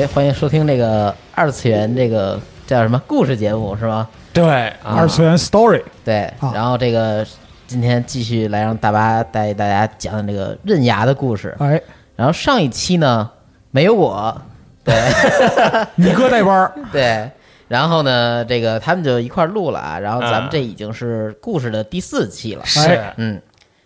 哎，欢迎收听这个二次元这个叫什么故事节目是吗？对，二次元 story。对，啊然后这个今天继续来让大巴带大家讲讲这个刃牙的故事。哎，然后上一期呢没有我，对 你哥带班儿，对，然后呢这个他们就一块儿录了啊，然后咱们嗯这已经是故事的第四期了。是。嗯，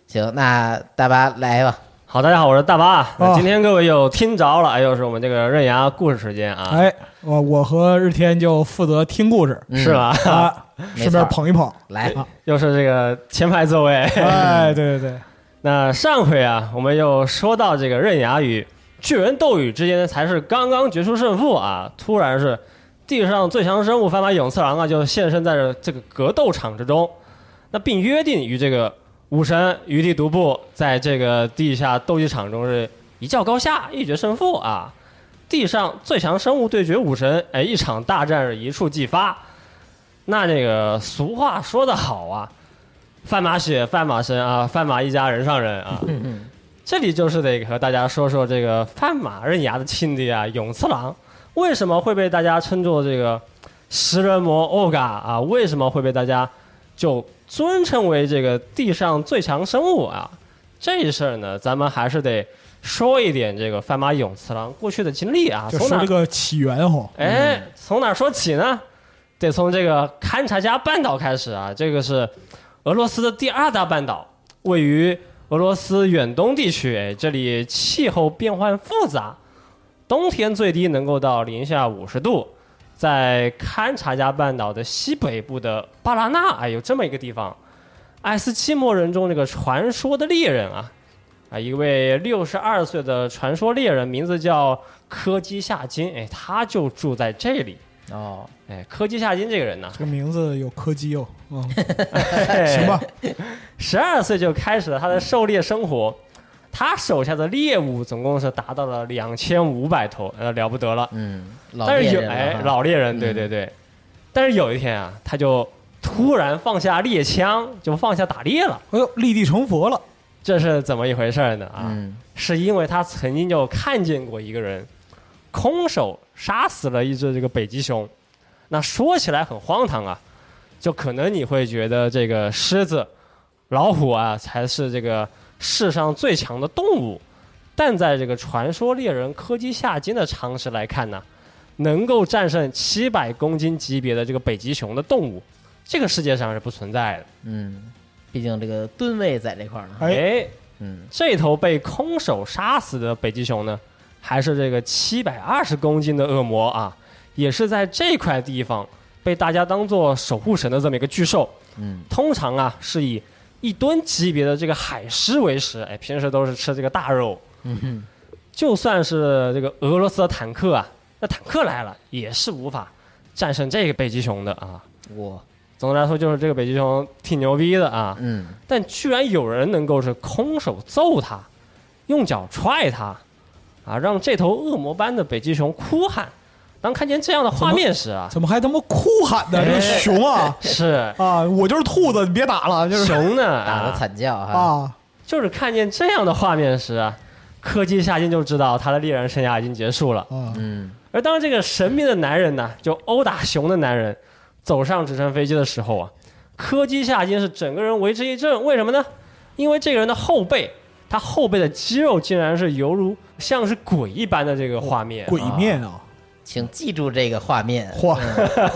行，那大巴来吧。好，大家好，我是大巴哦今天各位又听着了，哎又是我们这个刃牙故事时间啊，哎，我我和日天就负责听故事。嗯。是吧？啊，没 顺便捧一捧。来，又是这个前排座位。哎，对对对，那上回啊，我们又说到这个刃牙与巨人斗羽之间才是刚刚决出胜负啊，突然是地上最强生物斑马勇次郎啊就现身在这个格斗场之中，那并约定与这个武神余地独步在这个地下斗技场中是一较高下，一决胜负啊。地上最强生物对决武神，哎，一场大战是一触即发。那这个俗话说得好啊，范马血，范马身啊，范马一家人上人啊。这里就是得和大家说说这个范马刃牙的亲爹啊，勇次郎为什么会被大家称作这个食人魔欧嘎啊？为什么会被大家就尊称为这个地上最强生物啊？这事儿呢，咱们还是得说一点这个范马勇次郎过去的经历啊。就从哪说这个起源吼，哎，从哪儿说起呢？得从这个勘察加半岛开始啊。这个是俄罗斯的第二大半岛，位于俄罗斯远东地区。哎，这里气候变换复杂，冬天最低能够到零下五十度。在堪察加半岛的西北部的巴拉纳，哎，有这么一个地方。爱斯基摩人中这个传说的猎人啊，啊，一位六十二岁的传说猎人，名字叫柯基夏金，哎，他就住在这里。哦，哎，柯基夏金这个人呢，这个名字有柯基哦，嗯，行 行吧，十二岁就开始了他的狩猎生活，他手下的猎物总共是达到了两千五百头，呃，了不得了。嗯，老但是猎人了有哎老猎人，对嗯对对。但是有一天啊，他就突然放下猎枪，就放下打猎了。哎呦，立地成佛了，这是怎么一回事呢？啊，嗯是因为他曾经就看见过一个人空手杀死了一只这个北极熊。那说起来很荒唐啊，就可能你会觉得这个狮子、老虎啊才是这个世上最强的动物，但在这个传说猎人柯基下金的常识来看呢，能够战胜七百公斤级别的这个北极熊的动物，这个世界上是不存在的。嗯，毕竟这个吨位在这块儿呢。哎，哎，嗯，这头被空手杀死的北极熊呢，还是这个七百二十公斤的恶魔啊，也是在这块地方被大家当做守护神的这么一个巨兽。嗯，通常啊是以一吨级别的这个海狮为食，哎，平时都是吃这个大肉。嗯哼，就算是这个俄罗斯的坦克啊，那坦克来了也是无法战胜这个北极熊的啊。哇，总的来说，就是这个北极熊挺牛逼的啊。嗯，但居然有人能够是空手揍它，用脚踹它，啊，让这头恶魔般的北极熊哭喊。当看见这样的画面时啊，怎么还他妈哭喊呢？这个熊啊是啊！我就是兔子，你别打了，就是熊呢打个啊，惨叫哈。啊，就是看见这样的画面时啊，柯基下金就知道他的猎人生涯已经结束了。啊，嗯，而当这个神秘的男人呢，就殴打熊的男人，走上直升飞机的时候啊，柯基下金是整个人为之一振。为什么呢？因为这个人的后背，他后背的肌肉竟然是犹如像是鬼一般的这个画面，鬼啊面啊！请记住这个画面。嚯，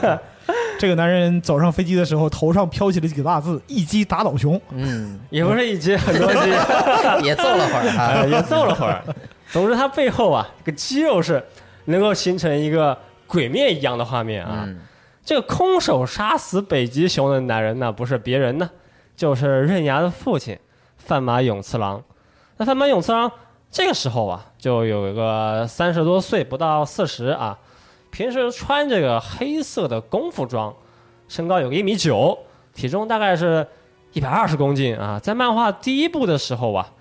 这个男人走上飞机的时候，头上飘起了几个大字：“一击打倒熊嗯，也不是一击很多击，也揍了会儿。也揍了会儿。总之，他背后啊，这个肌肉是能够形成一个鬼面一样的画面啊。嗯，这个空手杀死北极熊的男人呢，不是别人呢，就是刃牙的父亲范马永次郎。那范马永次郎这个时候啊，就有一个三十多岁，不到四十啊，平时穿这个黑色的功夫装，身高有个一米九，体重大概是一百二十公斤啊。在漫画第一部的时候啊，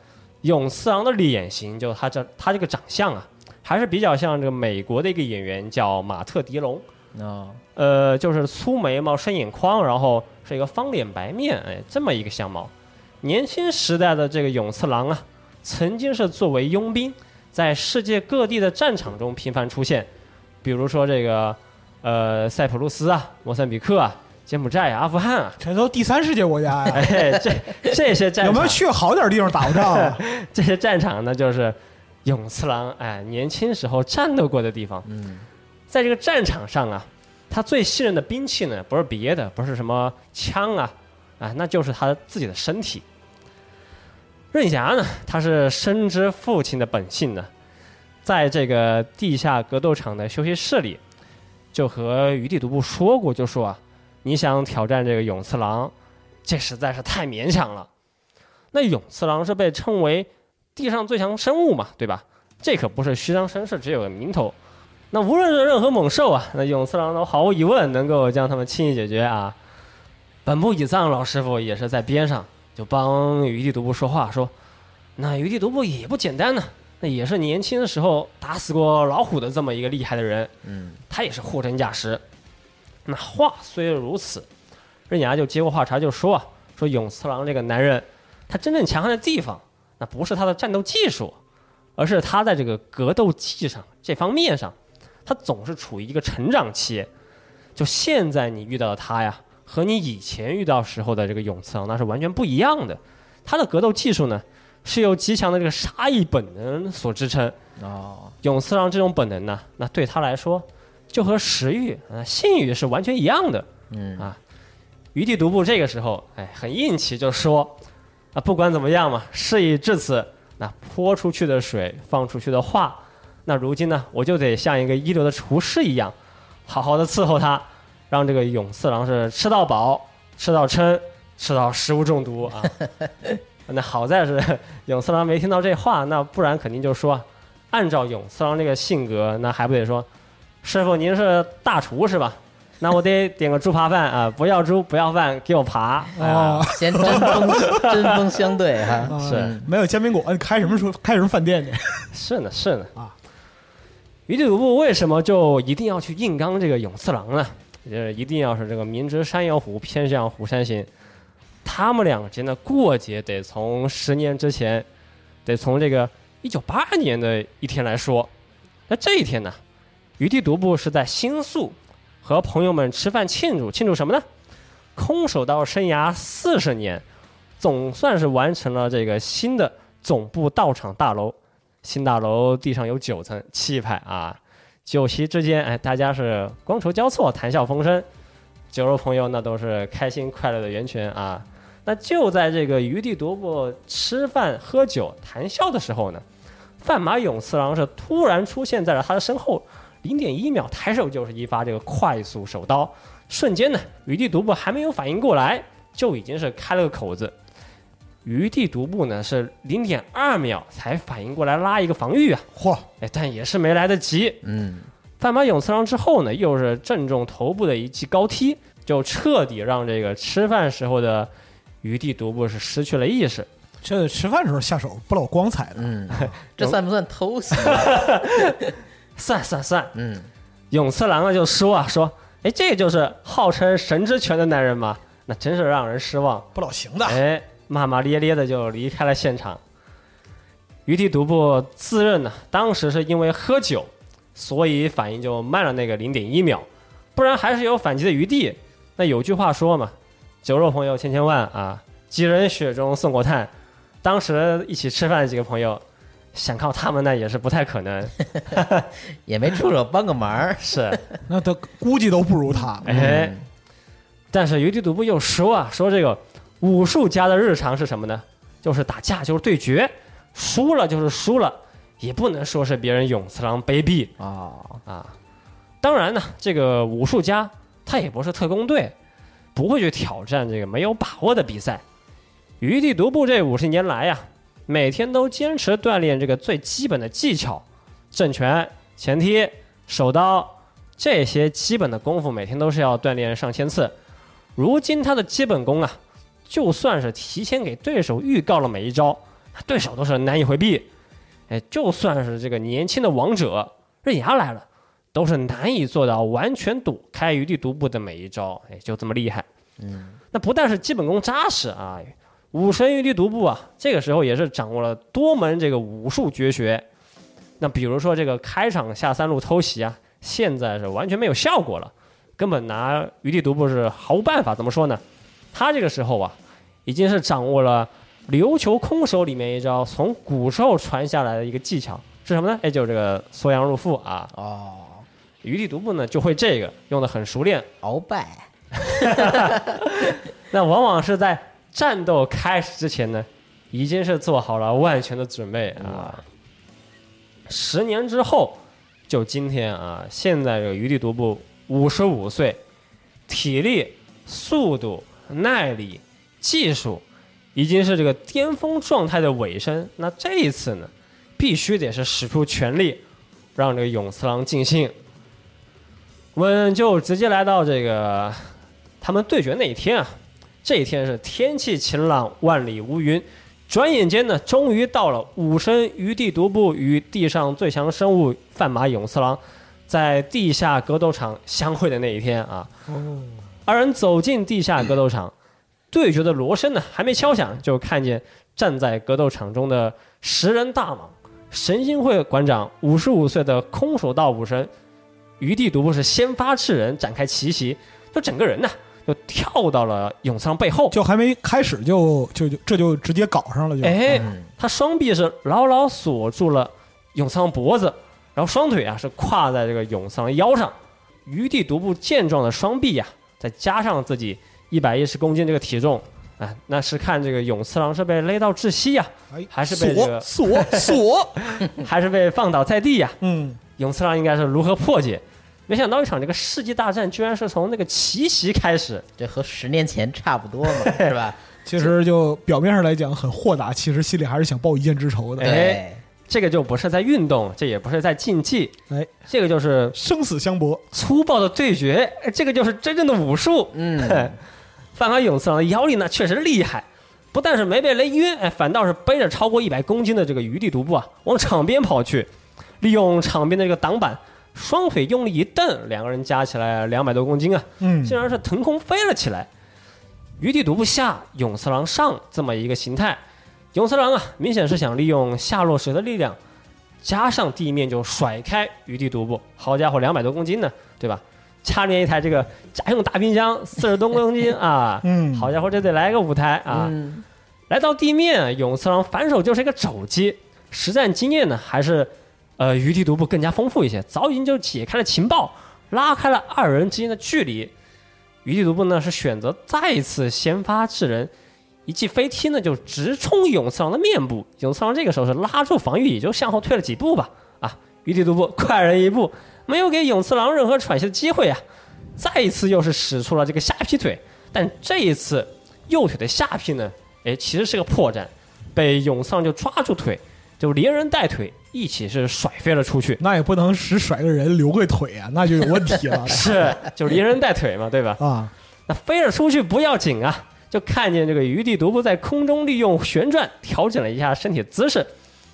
永次郎的脸型，就他这他这个长相啊，还是比较像这个美国的一个演员叫马特·迪龙。哦，呃，就是粗眉毛、深眼眶，然后是一个方脸白面，哎，这么一个相貌。年轻时代的这个永次郎啊，曾经是作为佣兵，在世界各地的战场中频繁出现，比如说这个呃塞浦路斯啊、莫桑比克啊、柬埔寨啊、阿富汗啊，”，这都第三世界国家呀，哎，这 这些战场有没有去好点地方打过仗啊？这些战场呢，就是永次郎哎年轻时候战斗过的地方。嗯，在这个战场上啊，他最信任的兵器呢，不是别的，不是什么枪啊，啊，那就是他自己的身体。刃牙呢，他是深知父亲的本性的，在这个地下格斗场的休息室里，就和余地独步说过，就说啊，你想挑战这个永次郎，这实在是太勉强了。那永次郎是被称为地上最强生物嘛，对吧？这可不是虚张声势，只有个名头。那无论是任何猛兽啊，那永次郎都毫无疑问能够将他们轻易解决啊。本部以藏老师傅也是在边上就帮余地独步说话，说那余地独步也不简单呢，那也是年轻的时候打死过老虎的这么一个厉害的人，嗯，他也是货真价实。那话虽如此，刃牙就接过话茬就说啊，说永次郎这个男人，他真正强悍的地方，那不是他的战斗技术，而是他在这个格斗技上这方面上，他总是处于一个成长期。就现在你遇到的他呀，和你以前遇到时候的这个永次郎那是完全不一样的。他的格斗技术呢，是由极强的这个杀意本能所支撑。哦，永次郎这种本能呢，那对他来说，就和食欲啊、性欲是完全一样的。嗯啊余地独步这个时候，哎，很硬气，就说啊，不管怎么样嘛，事已至此，那泼出去的水，放出去的话，那如今呢，我就得像一个一流的厨师一样，好好的伺候他，让这个永次郎是吃到饱，吃到撑，吃到食物中毒啊。那好在是永次郎没听到这话，那不然肯定就说，按照永次郎这个性格，那还不得说，师傅您是大厨是吧？那我得点个猪扒饭啊，不要猪不要饭，给我扒。啊，先针锋针锋相对哈。啊是没有煎饼果，呃开什么书？开什么饭店去？是呢，是呢啊。余地独步为什么就一定要去硬刚这个永次郎呢？呃，一定要是这个明知山有虎，偏向虎山行。他们两间的过节得从十年之前，得从这个一九八二年的一天来说。那这一天呢，余地独步是在新宿和朋友们吃饭庆祝，庆祝什么呢？空手道生涯四十年，总算是完成了这个新的总部道场大楼新大楼地上有九层，气派啊！酒席之间，哎，大家是觥筹交错，谈笑风生，酒肉朋友那都是开心快乐的源泉啊！那就在这个余地独步吃饭、喝酒、谈笑的时候呢，范马勇次郎是突然出现在了他的身后，零点一秒抬手就是一发这个快速手刀，瞬间呢，余地独步还没有反应过来，就已经是开了个口子。余地独步呢是零点二秒才反应过来拉一个防御啊，嚯，哎，但也是没来得及。嗯，范马永次郎之后呢，又是正中头部的一记高踢，就彻底让这个吃饭时候的余地独步是失去了意识。这吃饭时候下手不老光彩的，嗯，这算不算偷袭？算算算，嗯，永次郎啊就说啊说，哎，这就是号称神之拳的男人吗？那真是让人失望。不老行的。哎，骂骂咧咧的就离开了现场。余地独步自认呢，当时是因为喝酒，所以反应就慢了那个零点一秒，不然还是有反击的余地。那有句话说嘛，酒肉朋友千千万啊，几人雪中送过炭。当时一起吃饭的几个朋友，想靠他们那也是不太可能。也没出手帮个忙。是，那他估计都不如他。哎，嗯但是余地独步又说啊，说这个武术家的日常是什么呢？就是打架，就是对决，输了就是输了，也不能说是别人勇次郎卑鄙啊，啊。当然呢，这个武术家他也不是特工队，不会去挑战这个没有把握的比赛。余地独步这五十年来呀，每天都坚持锻炼这个最基本的技巧，正拳、前踢、手刀这些基本的功夫，每天都是要锻炼上千次。如今他的基本功啊，就算是提前给对手预告了每一招，对手都是难以回避。哎，就算是这个年轻的王者刃牙来了，都是难以做到完全躲开余地独步的每一招。哎，就这么厉害。嗯，那不但是基本功扎实啊，武神余地独步啊，这个时候也是掌握了多门这个武术绝学。那比如说这个开场下三路偷袭啊，现在是完全没有效果了，根本拿余地独步是毫无办法。怎么说呢？他这个时候啊，已经是掌握了琉球空手里面一招从古时候传下来的一个技巧，是什么呢？哎，就是这个缩阳入腹啊。哦，余地独步呢就会这个，用的很熟练。鳌拜，那往往是在战斗开始之前呢，已经是做好了万全的准备啊。十年之后，就今天啊，现在这个余地独步五十五岁，体力、速度、耐力、技术，已经是这个巅峰状态的尾声。那这一次呢，必须得是使出全力，让这个永次郎尽兴。我们就直接来到这个他们对决那一天啊，这一天是天气晴朗，万里无云。转眼间呢，终于到了武神余地独步与地上最强生物范马永次郎在地下格斗场相会的那一天啊。哦，二人走进地下格斗场，对决的锣声呢还没敲响，就看见站在格斗场中的十人大蟒神心会馆长五十五岁的空手道武神余地独步是先发制人，展开奇袭，就整个人呢就跳到了永仓背后，就还没开始就就就这就直接搞上了就。哎，嗯他双臂是牢牢锁住了永仓脖子，然后双腿啊是跨在这个永仓腰上。余地独步健壮的双臂呀、再加上自己一百一十公斤这个体重，啊，那是看这个永次郎是被勒到窒息呀、哎，还是被这个锁锁锁，还是被放倒在地呀、嗯，永次郎应该是如何破解？没想到一场这个世纪大战居然是从那个奇袭开始，这和十年前差不多嘛，是吧？其实就表面上来讲很豁达，其实心里还是想报一箭之仇的，哎对，这个就不是在运动，这也不是在竞技，哎，这个就是生死相搏。粗暴的对决，哎这个就是真正的武术。嗯，范马勇次郎的腰力呢确实厉害，不但是没被雷晕，哎，反倒是背着超过一百公斤的这个余地独步啊，往场边跑去，利用场边的这个挡板，双腿用力一蹬，两个人加起来两百多公斤啊，嗯，竟然是腾空飞了起来。余地独步下，勇次郎上这么一个形态，勇次郎啊，明显是想利用下落时的力量，加上地面就甩开余地独步。好家伙，两百多公斤呢，对吧？掐连一台这个家用大冰箱，四十多公斤啊！嗯好家伙，这得来个舞台啊！嗯来到地面，永次郎反手就是一个肘击，实战经验呢，还是呃余地独步更加丰富一些，早已经就解开了情报，拉开了二人之间的距离。余地独步呢是选择再次先发制人，一记飞踢呢就直冲永次郎的面部，永次郎这个时候是拉住防御，也就向后退了几步吧。啊，余地独步快人一步，没有给永次郎任何喘息的机会啊，再一次又是使出了这个下劈腿，但这一次右腿的下劈呢，哎，其实是个破绽，被永次郎就抓住腿，就连人带腿一起是甩飞了出去。那也不能只甩个人留个腿啊，那就有问题了。是，就连人带腿嘛，对吧？啊，那飞了出去不要紧啊，就看见这个余地独步在空中利用旋转调整了一下身体姿势，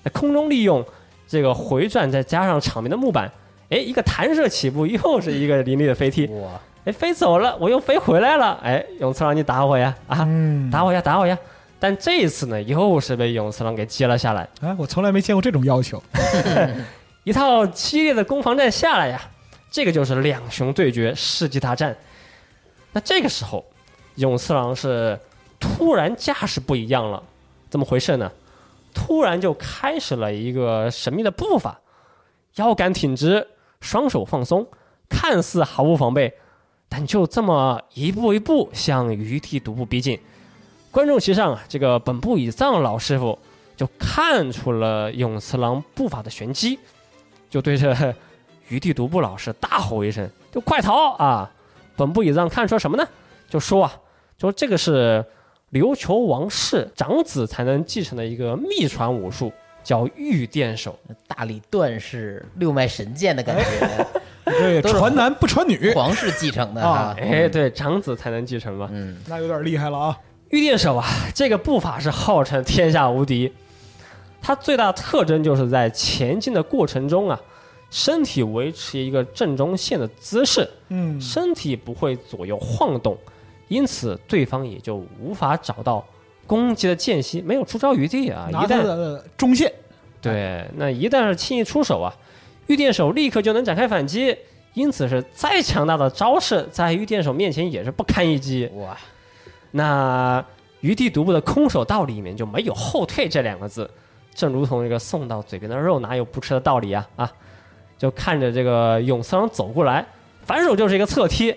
在空中利用这个回转，再加上场面的木板，哎，一个弹射起步，又是一个凌厉的飞踢，哇，哎，飞走了，我又飞回来了，哎，永次郎你打我呀，啊，嗯，打我呀，打我呀！但这一次呢，又是被永次郎给接了下来，哎，我从来没见过这种要求。一套激烈的攻防战下来呀，这个就是两雄对决，世纪大战。那这个时候，永次郎是突然架势不一样了，怎么回事呢？突然就开始了一个神秘的步伐，腰杆挺直，双手放松，看似毫无防备，但就这么一步一步向余地独步逼近。观众席上啊，这个本部以藏老师傅就看出了永次郎步伐的玄机，就对着余地独步老师大吼一声：“就快逃啊！”本部以藏看出了什么呢？就说啊，就这个是琉球王室长子才能继承的一个秘传武术，叫御殿手。大力段氏六脉神剑的感觉，对，传男不传女，皇室继承的啊啊。哎，对，长子才能继承嘛。嗯，那有点厉害了啊。御殿手啊，这个步法是号称天下无敌。它最大的特征就是在前进的过程中啊，身体维持一个正中线的姿势，嗯，身体不会左右晃动，因此对方也就无法找到攻击的间隙，没有出招余地啊。一旦中线，对，那一旦是轻易出手啊，御殿手立刻就能展开反击，因此是再强大的招式，在御殿手面前也是不堪一击。哇，那余地独步的空手道里面就没有后退这两个字，正如同这个送到嘴边的肉哪有不吃的道理啊啊！就看着这个永次郎走过来，反手就是一个侧踢。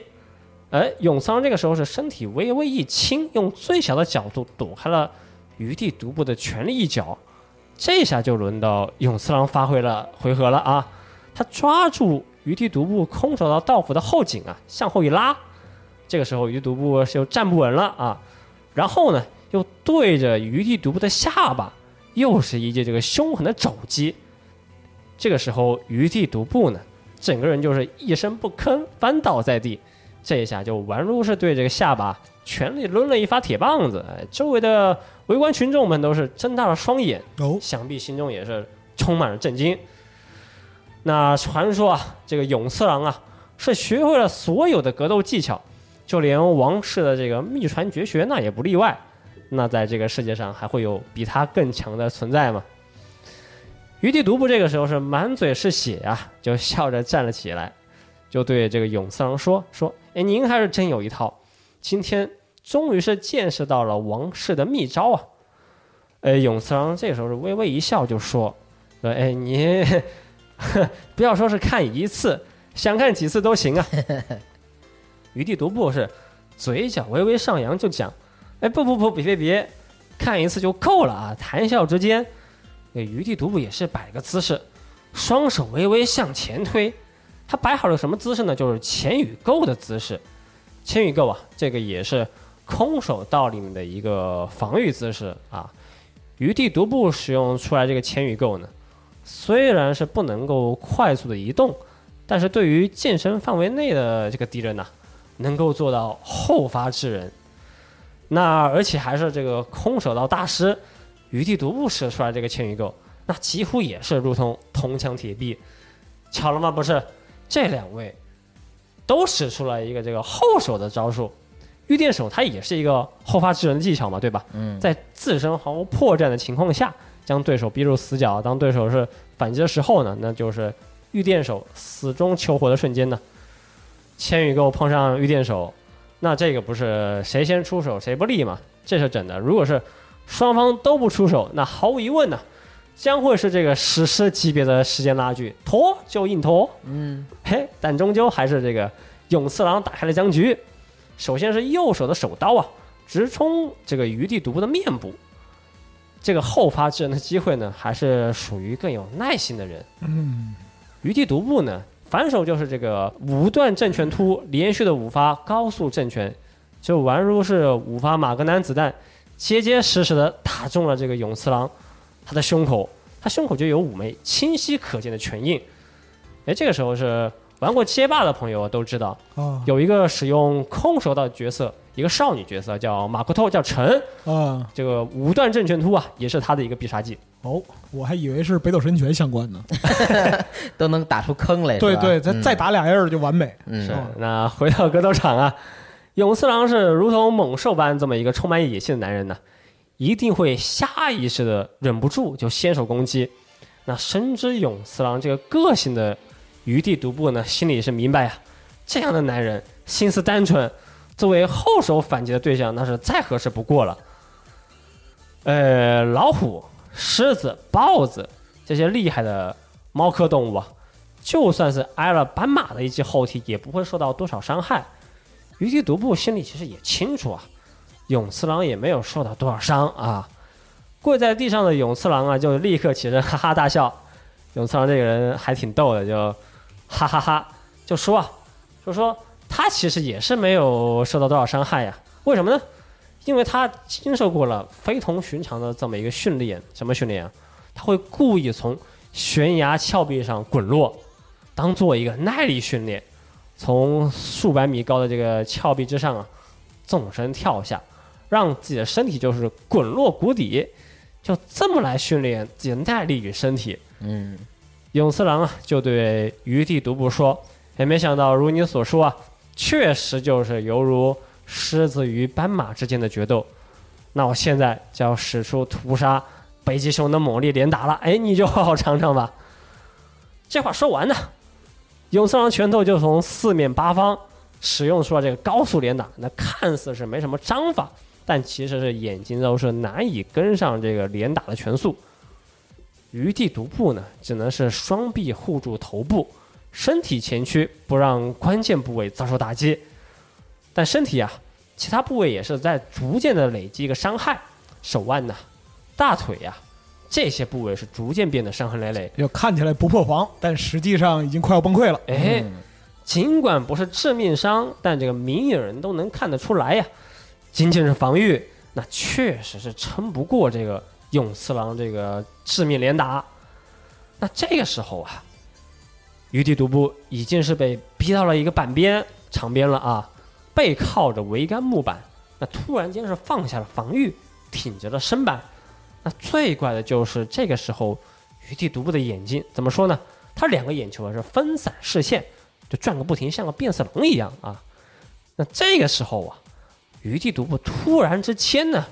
哎，永次郎这个时候是身体微微一倾，用最小的角度躲开了余地独步的全力一脚。这下就轮到永次郎发挥了回合了啊！他抓住余地独步空手道道府的后颈啊，向后一拉，这个时候余独步就站不稳了啊，然后呢，又对着余地独步的下巴，又是一记这个凶狠的肘击。这个时候余地独步呢，整个人就是一声不吭翻倒在地，这一下就宛如是对这个下巴全力抡了一发铁棒子。哎，周围的围观群众们都是睁大了双眼，哦，想必心中也是充满了震惊。那传说啊，这个永次郎啊，是学会了所有的格斗技巧，就连王室的这个秘传绝学那也不例外。那在这个世界上还会有比他更强的存在吗？余地独步这个时候是满嘴是血啊，就笑着站了起来，就对这个永次郎说：“说，哎，您还是真有一套，今天终于是见识到了王室的秘招啊！”哎，永次郎这时候是微微一笑，就说：“说，哎，你 不要说是看一次，想看几次都行啊。”余地独步是嘴角微微上扬，就讲：“哎，不不不，别别别，看一次就够了啊！”谈笑之间，那余地独步也是摆个姿势，双手微微向前推。他摆好了什么姿势呢？就是前羽够的姿势。前羽够啊，这个也是空手道里面的一个防御姿势啊。余地独步使用出来这个前羽够呢，虽然是不能够快速的移动，但是对于健身范围内的这个敌人呐、能够做到后发制人。那而且还是这个空手道大师余地独步使出来这个前羽够，那几乎也是如同铜墙铁壁。巧了吗？不是，这两位都使出了一个这个后手的招数。御殿手它也是一个后发制人的技巧嘛，对吧？嗯，在自身毫无破绽的情况下，将对手逼入死角。当对手是反击的时候呢，那就是御殿手死中求活的瞬间呢。千羽够碰上御殿手，那这个不是谁先出手谁不利嘛？这是真的。如果是双方都不出手，那毫无疑问呢，将会是这个史诗级别的时间拉锯，拖就硬拖。嗯，嘿，但终究还是这个永次郎打开了僵局。首先是右手的手刀啊，直冲这个余地独步的面部。这个后发制人的机会呢，还是属于更有耐心的人。嗯，余地独步呢，反手就是这个五段正拳突，连续的五发高速正拳，就宛如是五发马格南子弹，结结实实的打中了这个永次郎他的胸口，他胸口就有五枚清晰可见的拳印。哎，这个时候是玩过街霸的朋友都知道，啊有一个使用空手道的角色，一个少女角色叫马库托，叫陈，啊这个五段正拳突啊，也是他的一个必杀技。哦，我还以为是北斗神拳相关呢。都能打出坑来，对对，再嗯再打俩印儿就完美。嗯是，那回到格斗场啊，永次郎是如同猛兽般这么一个充满野性的男人呢，一定会下意识的忍不住就先手攻击。那深知永次郎这个个性的余地独步呢，心里也是明白呀、这样的男人心思单纯，作为后手反击的对象，那是再合适不过了。呃，老虎、狮子、豹子这些厉害的猫科动物啊，就算是挨了斑马的一记后踢，也不会受到多少伤害。余地独步心里其实也清楚啊，永次郎也没有受到多少伤啊。跪在地上的永次郎啊，就立刻起身哈哈大笑。永次郎这个人还挺逗的，就哈哈哈就说啊，就说他其实也是没有受到多少伤害呀。为什么呢？因为他经受过了非同寻常的这么一个训练。什么训练啊？他会故意从悬崖峭壁上滚落，当做一个耐力训练，从数百米高的这个峭壁之上啊，纵身跳下，让自己的身体就是滚落谷底，就这么来训练自己的耐力与身体。嗯，永次郎啊，就对余地独步说：“也没想到，如你所说啊，确实就是犹如狮子与斑马之间的决斗。那我现在就要使出屠杀北极熊的猛烈连打了，哎，你就好好尝尝吧。”这话说完呢，永次郎拳头就从四面八方使用出了这个高速连打，那看似是没什么章法，但其实是眼睛都是难以跟上这个连打的拳速。余地独步呢，只能是双臂护住头部，身体前屈，不让关键部位遭受打击。但身体啊，其他部位也是在逐渐的累积一个伤害，手腕呐、大腿呀、这些部位是逐渐变得伤痕累累。就看起来不破防，但实际上已经快要崩溃了。哎，嗯尽管不是致命伤，但这个明眼人都能看得出来呀。仅仅是防御，那确实是撑不过这个永次郎这个致命连打。那这个时候啊，余地独步已经是被逼到了一个板边场边了啊，背靠着桅杆木板，那突然间是放下了防御，挺直了身板。那最怪的就是这个时候，余地独步的眼睛怎么说呢？他两个眼球啊是分散视线，就转个不停，像个变色龙一样啊。那这个时候啊，余地独步突然之间呢，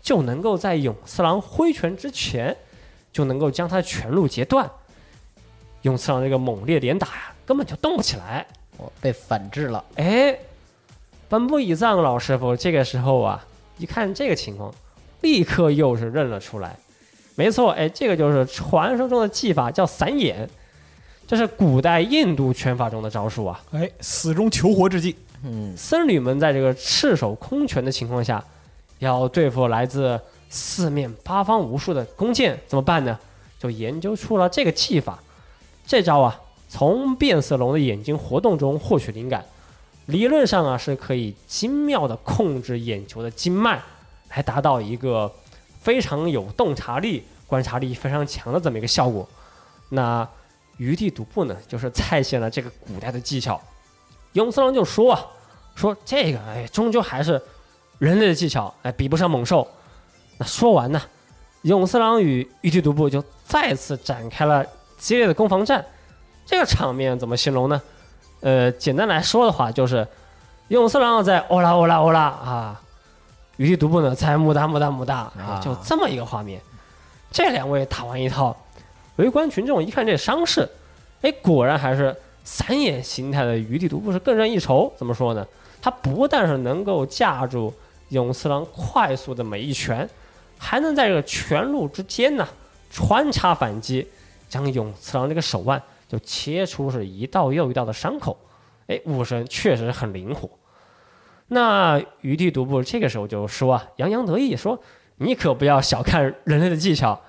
就能够在永次郎挥拳之前，就能够将他的拳路截断。永次郎这个猛烈连打呀，根本就动不起来。我被反制了，哎，本部以藏老师傅这个时候啊，一看这个情况，立刻又是认了出来。没错，哎，这个就是传说中的技法，叫散眼，这是古代印度拳法中的招数啊。哎，死中求活之计。嗯，僧侣们在这个赤手空拳的情况下，要对付来自四面八方无数的弓箭，怎么办呢？就研究出了这个技法。这招啊，从变色龙的眼睛活动中获取灵感，理论上啊是可以精妙的控制眼球的经脉，来达到一个非常有洞察力、观察力非常强的这么一个效果。那余地独步呢，就是再现了这个古代的技巧。永次郎就说啊，说这个哎，终究还是人类的技巧，哎，比不上猛兽。那说完呢，永次郎与余地独步就再次展开了激烈的攻防战。这个场面怎么形容呢？呃，简单来说的话，就是永次郎在欧啦欧啦欧啦啊，余地独步呢在木哒木哒木哒，哎啊就这么一个画面。这两位打完一套，围观群众一看这伤势，哎，果然还是散眼形态的余地独步是更胜一筹。怎么说呢？他不但是能够架住永次郎快速的每一拳，还能在这个拳路之间呢穿插反击，将永次郎这个手腕就切出是一道又一道的伤口。哎，武神确实很灵活。那余地独步这个时候就说啊，洋洋得意说：“你可不要小看人类的技巧，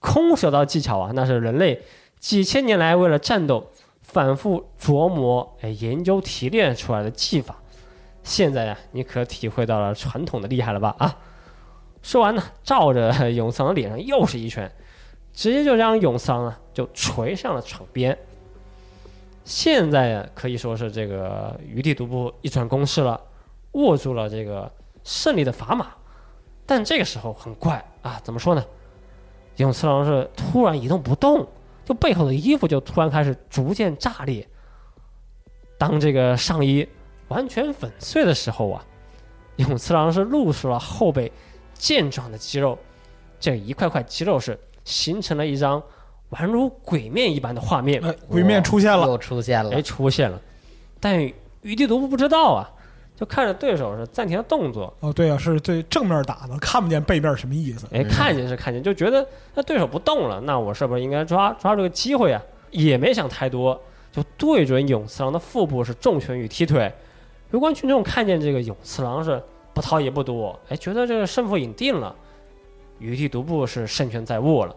空手道技巧啊，那是人类几千年来为了战斗反复琢磨、哎研究提炼出来的技法。现在呀，你可体会到了传统的厉害了吧？啊！”说完呢，照着 永次郎的脸上又是一拳，直接就将永次郎啊就锤上了场边。现在呀，可以说是这个余地独步一转攻势了，握住了这个胜利的砝码。但这个时候很怪啊，怎么说呢？永次郎是突然一动不动，就背后的衣服就突然开始逐渐炸裂。当这个上衣完全粉碎的时候啊，永次郎是露出了后背健壮的肌肉，这一块块肌肉是形成了一张宛如鬼面一般的画面。哎，鬼面出现了，又出现了哎，，出现了，但余地独步不知道啊，就看着对手是暂停的动作，哦，对啊，是对正面打的，看不见背面什么意思。哎，看见是看见，就觉得那对手不动了，那我是不是应该抓抓这个机会啊？也没想太多，就对准永次郎的腹部是重拳与踢腿。围观群众看见这个永次郎是不逃也不躲，哎，觉得这个胜负已定了，余地独步是胜券在握了。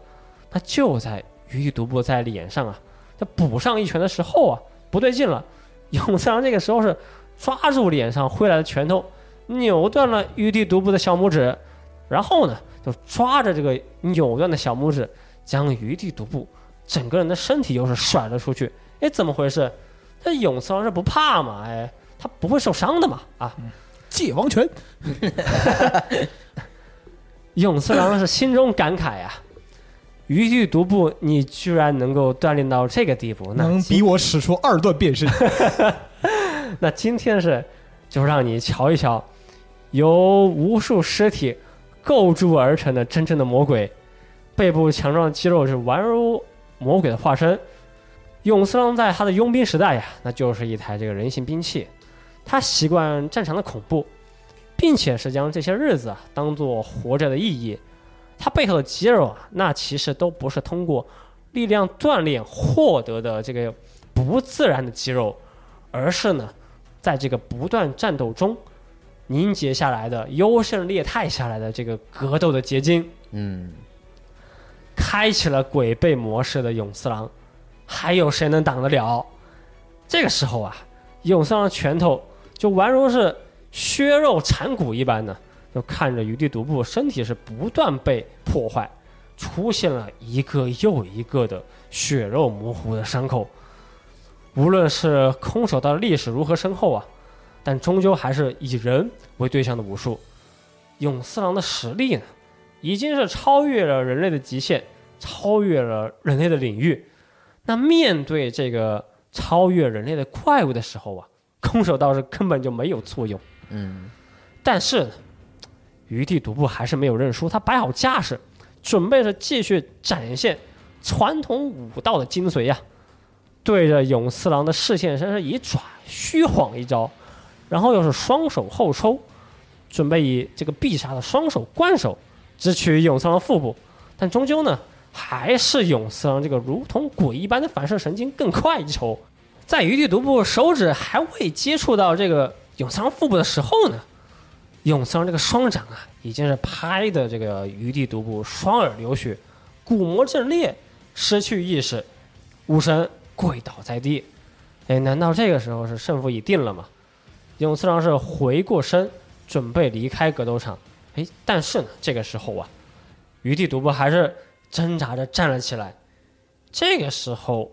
那就在余地独步在脸上啊，他补上一拳的时候啊，不对劲了，永次郎这个时候是抓住脸上挥来的拳头，扭断了余地独步的小拇指，然后呢，就抓着这个扭断的小拇指，将余地独步整个人的身体又是甩了出去。哎，怎么回事？这永次郎是不怕嘛？哎，他不会受伤的嘛？啊，界王拳，永次郎是心中感慨呀、余地独步，你居然能够锻炼到这个地步，那能今比我使出二段变身。那今天是就让你瞧一瞧，由无数尸体构筑而成的真正的魔鬼，背部强壮肌肉是宛如魔鬼的化身。永次郎在他的佣兵时代呀，那就是一台这个人形兵器，他习惯战场的恐怖，并且是将这些日子啊当做活着的意义。他背后的肌肉啊，那其实都不是通过力量锻炼获得的这个不自然的肌肉，而是呢，在这个不断战斗中凝结下来的优胜劣汰下来的这个格斗的结晶，嗯，开启了鬼背模式的永次郎，还有谁能挡得了？这个时候啊，永次郎拳头就宛如是削肉缠骨一般的，就看着余地独步身体是不断被破坏，出现了一个又一个的血肉模糊的伤口。无论是空手道的历史如何深厚啊，但终究还是以人为对象的武术。永四郎的实力呢，已经是超越了人类的极限，超越了人类的领域。那面对这个超越人类的怪物的时候啊，空手道是根本就没有作用。嗯，但是呢，余地独步还是没有认输，他摆好架势，准备着继续展现传统武道的精髓呀、对着永次郎的视线先是一转，虚晃一招，然后又是双手后抽，准备以这个必杀的双手贯手直取永次郎腹部，但终究呢，还是永次郎这个如同鬼一般的反射神经更快一筹。在余地独步手指还未接触到这个永四郎腹部的时候呢，永四郎这个双掌啊，已经是拍的这个余地独步双耳流血，骨膜震裂，失去意识，武神跪倒在地。哎，难道这个时候是胜负已定了吗？永次郎是回过身，准备离开格斗场。哎，但是呢，这个时候啊，余地独步还是挣扎着站了起来。这个时候，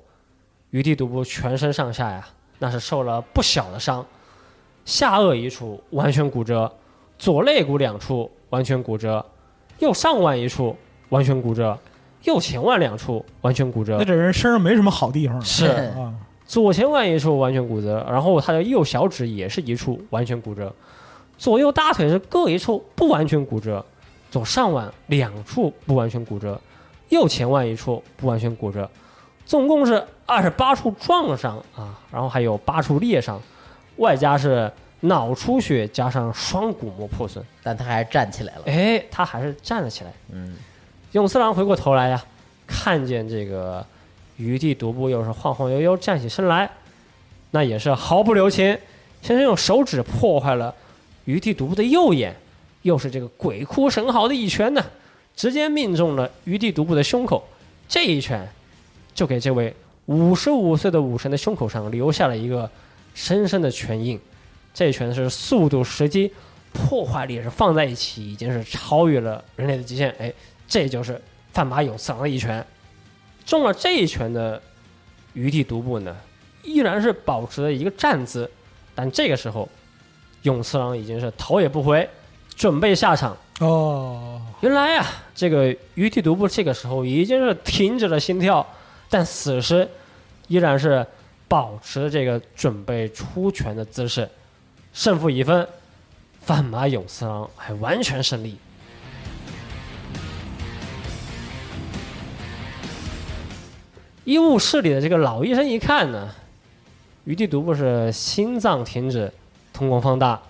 余地独步全身上下呀，那是受了不小的伤，下颚一处完全骨折，左肋骨两处完全骨折，右上腕一处完全骨折，右前腕两处完全骨折那，这人身上没什么好地方是啊。左前腕一处完全骨折，然后他的右小指也是一处完全骨折，左右大腿是各一处不完全骨折，左上腕两处不完全骨折，右前腕一处不完全骨折，总共是二十八处撞伤啊，然后还有八处裂伤，外加是脑出血加上双骨膜破损。但他还是站起来了。哎，他还是站了起来。嗯，永次郎回过头来呀，看见这个余地独步又是晃晃悠悠站起身来，那也是毫不留情，先是用手指破坏了余地独步的右眼，又是这个鬼哭神嚎的一拳呢，直接命中了余地独步的胸口。这一拳就给这位五十五岁的武神的胸口上留下了一个深深的拳印。这一拳是速度、时机、破坏力是放在一起，已经是超越了人类的极限。哎，这就是范马勇次郎的一拳。中了这一拳的余地独步呢，依然是保持了一个站姿，但这个时候勇次郎已经是头也不回，准备下场。哦，原来啊，这个余地独步这个时候已经是停止了心跳，但此时依然是保持这个准备出拳的姿势。胜负已分，范马勇次郎还完全胜利。医务室里的这个老医生一看呢，余地独步是心脏停止，瞳孔放大，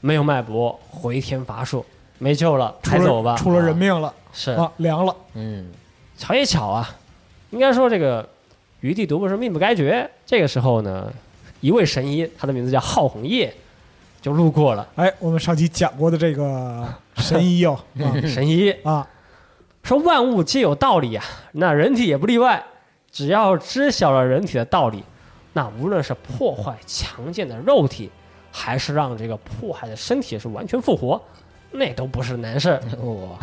没有脉搏，回天乏术，没救了，出了抬走吧。出了人命了是啊，凉了。嗯，巧也巧啊，应该说这个余地独步是命不该绝。这个时候呢，一位神医，他的名字叫浩红叶，就路过了。哎，我们上期讲过的这个神医哦，神医啊啊，说万物皆有道理啊，那人体也不例外。只要知晓了人体的道理，那无论是破坏强健的肉体，还是让这个迫害的身体是完全复活，那都不是难事儿。哇，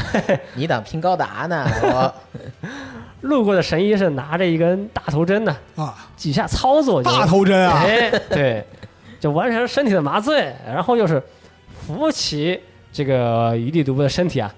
你当拼高达呢？我路过的神医是拿着一根大头针呢，啊，几下操作就大头针啊，哎，对，就完成身体的麻醉，然后又是扶起这个余地独步的身体啊，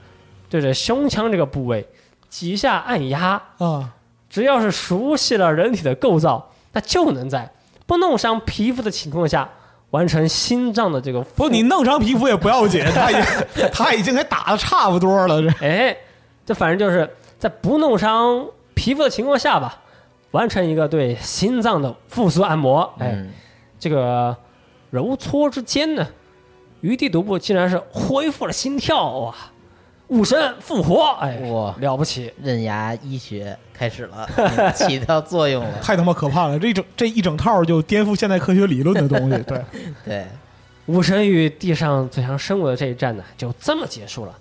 对着胸腔这个部位几下按压，啊，只要是熟悉了人体的构造，那就能在不弄伤皮肤的情况下完成心脏的这个不，你弄伤皮肤也不要紧，他已 他已经给打的差不多了，这哎，这反正就是在不弄伤皮肤的情况下吧，完成一个对心脏的复苏按摩，哎。嗯这个揉搓之间呢，余地独步竟然是恢复了心跳哇！武神复活，哎，哇了不起！刃牙医学开始了，嗯 起到作用了。太他妈可怕了！这一整这一整套就颠覆现代科学理论的东西，对，对，武神与地上最强生物的这一战呢，就这么结束了。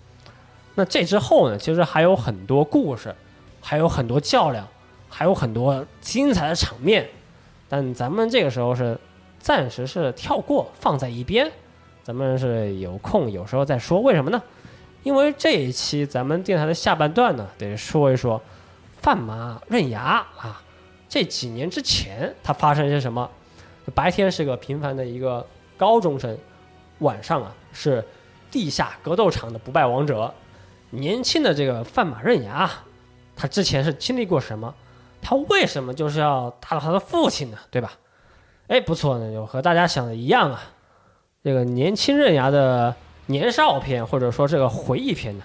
那这之后呢，其实还有很多故事，还有很多较量，还有很多精彩的场面，但咱们这个时候是暂时是跳过，放在一边。咱们是有空有时候再说，为什么呢？因为这一期咱们电台的下半段呢，得说一说范马刃牙啊，这几年之前他发生一些什么？白天是个平凡的一个高中生，晚上啊是地下格斗场的不败王者。年轻的这个范马刃牙，他之前是经历过什么？他为什么就是要打倒他的父亲呢？对吧？哎，不错呢，就和大家想的一样啊。这个年轻刃牙的年少篇，或者说这个回忆篇呢，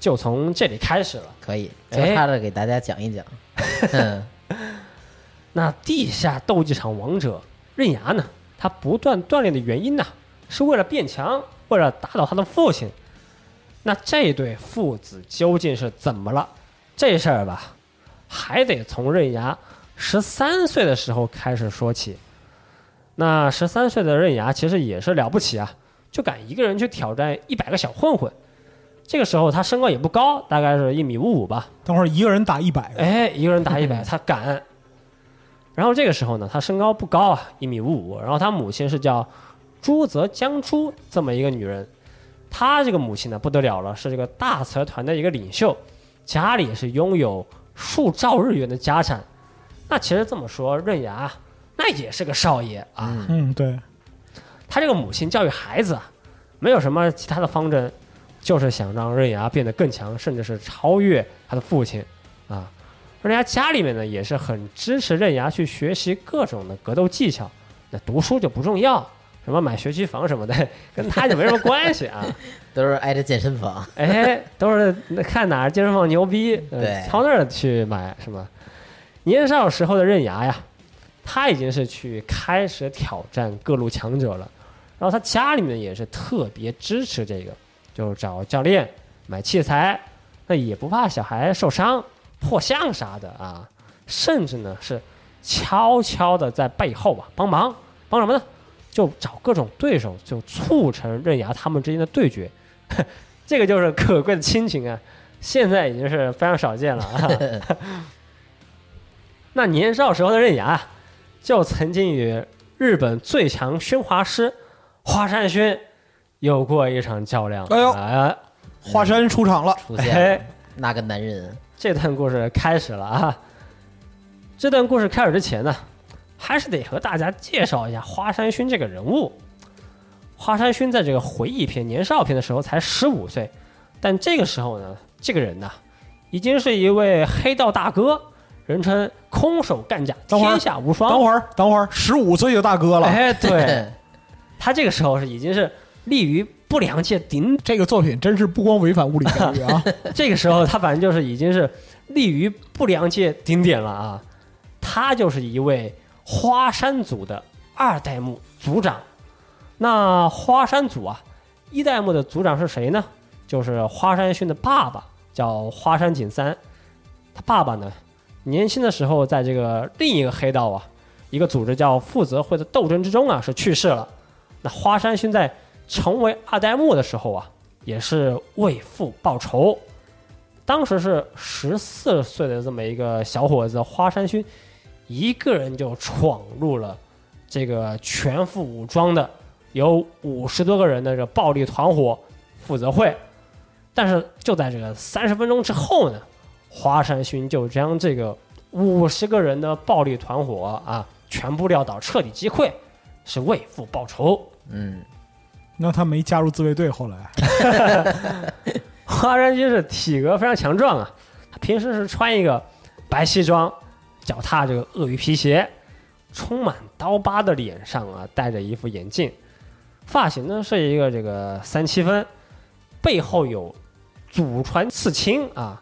就从这里开始了。可以哎交叉的给大家讲一讲。嗯，那地下斗技场王者刃牙呢，他不断锻炼的原因呢，是为了变强，为了打倒他的父亲。那这对父子究竟是怎么了？这事儿吧，还得从刃牙十三岁的时候开始说起。那十三岁的刃牙其实也是了不起啊，就敢一个人去挑战一百个小混混。这个时候他身高也不高，大概是一米五五吧。等会儿一个人打一百个，哎，一个人打一百，他敢。然后这个时候呢，他身高不高啊，一米五五。然后他母亲是叫朱泽江珠这么一个女人，她这个母亲呢不得了了，是这个大财团的一个领袖，家里是拥有数兆日元的家产。那其实这么说，刃牙那也是个少爷啊。嗯，对，他这个母亲教育孩子啊，没有什么其他的方针，就是想让刃牙变得更强，甚至是超越他的父亲啊。刃牙家里面呢也是很支持刃牙去学习各种的格斗技巧，那读书就不重要，什么买学区房什么的，跟他就没什么关系啊。都是挨着健身房。哎，都是看哪儿健身房牛逼，呃对朝那儿去买是吗？年少时候的刃牙呀，他已经是去开始挑战各路强者了。然后他家里面也是特别支持这个，就找教练买器材，那也不怕小孩受伤，破相啥的啊，甚至呢是悄悄的在背后啊帮忙，帮什么呢？就找各种对手，就促成刃牙他们之间的对决。这个就是可贵的亲情啊，现在已经是非常少见了啊。那年少时候的刃牙，就曾经与日本最强宣华师华山勋有过一场较量。哎呦哎华山出场了，出现 那个男人，这段故事开始了啊！这段故事开始之前呢，还是得和大家介绍一下花山勋这个人物。花山勋在这个回忆篇、年少篇的时候才十五岁，但这个时候呢，这个人呢，已经是一位黑道大哥，人称空手干将，等会儿天下无双。等会儿，等会儿，十五岁就大哥了。哎，对，他这个时候是已经是立于不良界顶这个作品真是不光违反物理教育啊！这个时候，他反正就是已经是立于不良界顶点了啊！他就是一位花山组的二代目组长。那花山组啊，一代目的组长是谁呢？就是花山勋的爸爸，叫花山景三。他爸爸呢，年轻的时候在这个另一个黑道啊，一个组织叫负责会的斗争之中啊，是去世了。那花山勋在成为二代目的时候啊，也是为父报仇。当时是十四岁的这么一个小伙子花山勋，一个人就闯入了这个全副武装的有五十多个人的这个暴力团伙负责会。但是就在这个三十分钟之后呢，花山勋就将这个五十个人的暴力团伙啊全部撂倒，彻底击溃，是为父报仇。嗯，那他没加入自卫队，后来花山君是体格非常强壮啊，他平时是穿一个白西装，脚踏这个鳄鱼皮鞋，充满刀疤的脸上啊戴着一副眼镜，发型呢是一个这个三七分，背后有祖传刺青啊。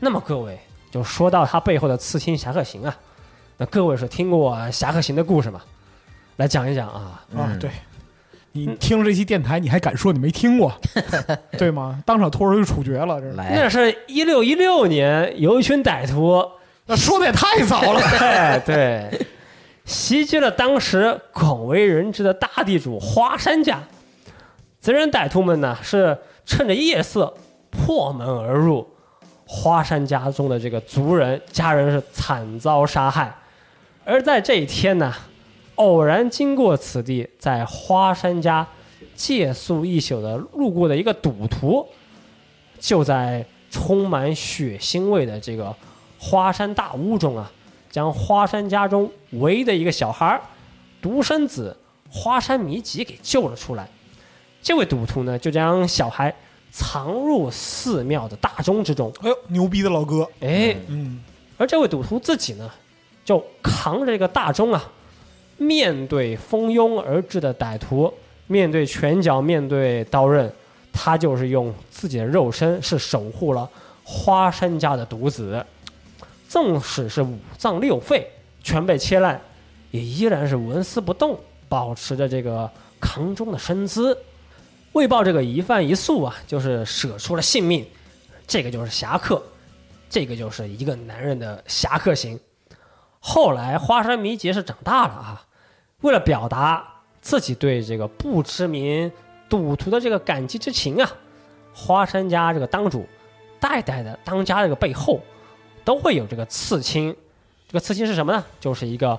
那么各位就说到他背后的刺青侠客行啊，那各位是听过侠客行的故事吗？来讲一讲啊。啊，嗯对，你听了这期电台，你还敢说你没听过，对吗？当场拖出去处决了，这是来那是一六一六年，有一群歹徒那说的也太早了。对 对，袭击了当时广为人知的大地主花山家。贼人歹徒们呢是趁着夜色破门而入，花山家中的这个族人家人是惨遭杀害。而在这一天呢，偶然经过此地，在花山家借宿一宿的路过的一个赌徒，就在充满血腥味的这个花山大屋中啊，将花山家中唯一的一个小孩儿独生子花山弥吉给救了出来。这位赌徒呢，就将小孩藏入寺庙的大钟之中。哎呦，牛逼的老哥，哎，嗯，而这位赌徒自己呢，就扛着这个大钟啊，面对蜂拥而至的歹徒，面对拳脚，面对刀刃，他就是用自己的肉身是守护了花山家的独子。纵使是五脏六肺全被切烂，也依然是纹丝不动，保持着这个扛钟的身姿。为报这个一饭一宿啊，就是舍出了性命，这个就是侠客。这个就是一个男人的侠客行。后来花山弥杰是长大了啊，为了表达自己对这个不知名赌徒的这个感激之情啊，花山家这个当主代代的当家这个背后都会有这个刺青。这个刺青是什么呢？就是一个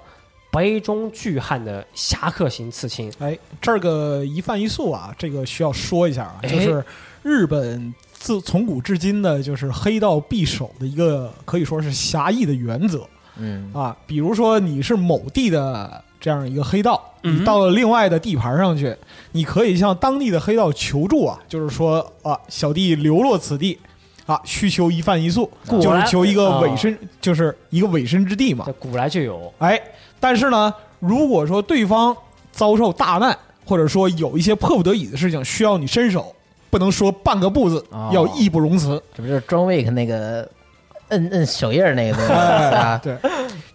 杯中巨汉的侠客型刺青。哎，这个一饭一素啊，这个需要说一下啊，哎就是日本自从古至今的，就是黑道匕首的一个可以说是侠义的原则嗯啊。比如说你是某地的这样一个黑道，嗯你到了另外的地盘上去，你可以向当地的黑道求助啊，就是说啊，小弟流落此地。啊，需求一饭一宿，就是求一个啊委身，就是一个委身之地嘛这。古来就有，哎，但是呢，如果说对方遭受大难，或者说有一些迫不得已的事情需要你伸手，不能说半个不字，哦要义不容辞。这不就是 John Wick 那个摁摁手印那个东西哎，啊？对，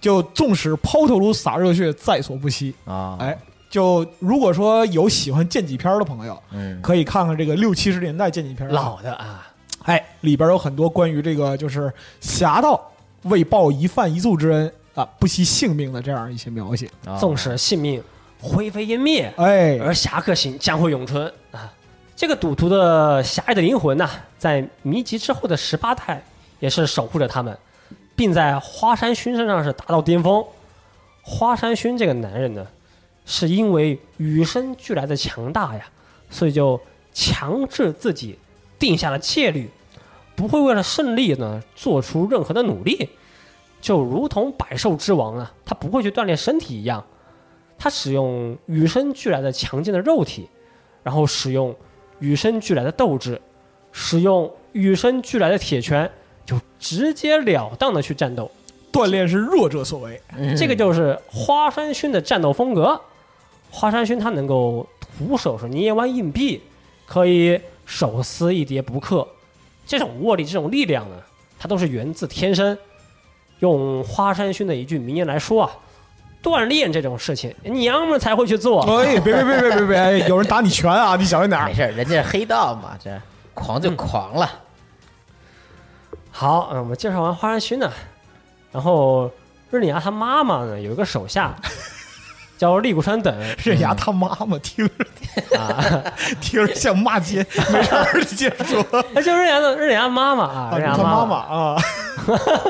就纵使抛头颅洒热血，在所不惜。啊，哎，就如果说有喜欢剑戟片的朋友，嗯，可以看看这个六七十年代剑戟片，老的啊，哎，里边有很多关于这个就是侠盗为报一饭一粟之恩啊，不惜性命的这样一些描写。哦纵使性命灰飞烟灭，哎，而侠客行将会永存啊！这个赌徒的狭隘的灵魂呐、在迷籍之后的十八代也是守护着他们，并在花山薰身上是达到巅峰。花山薰这个男人呢，是因为与生俱来的强大呀，所以就强制自己定下了戒律，不会为了胜利呢做出任何的努力，就如同百兽之王啊，他不会去锻炼身体一样。他使用与生俱来的强劲的肉体，然后使用与生俱来的斗志，使用与生俱来的铁拳，就直截了当的去战斗。锻炼是弱者所为。嗯这个就是花山薰的战斗风格。花山薰他能够徒手是捏弯硬币，可以手撕一叠不克。这种握力、这种力量呢，它都是源自天生。用花山薰的一句名言来说啊，锻炼这种事情，娘们才会去做。哎，别别别别别别，哎有人打你拳啊，你小心点儿没。事儿，人家是黑道嘛，这狂就狂了。好，嗯，我们介绍完花山薰呢，然后日里亚他妈妈呢有一个手下 叫利谷川等。刃牙他妈妈听着啊，听着像骂街，没事儿，你接着说。那就是日里亚的日里亚妈妈啊，啊，日里亚他妈。妈妈啊，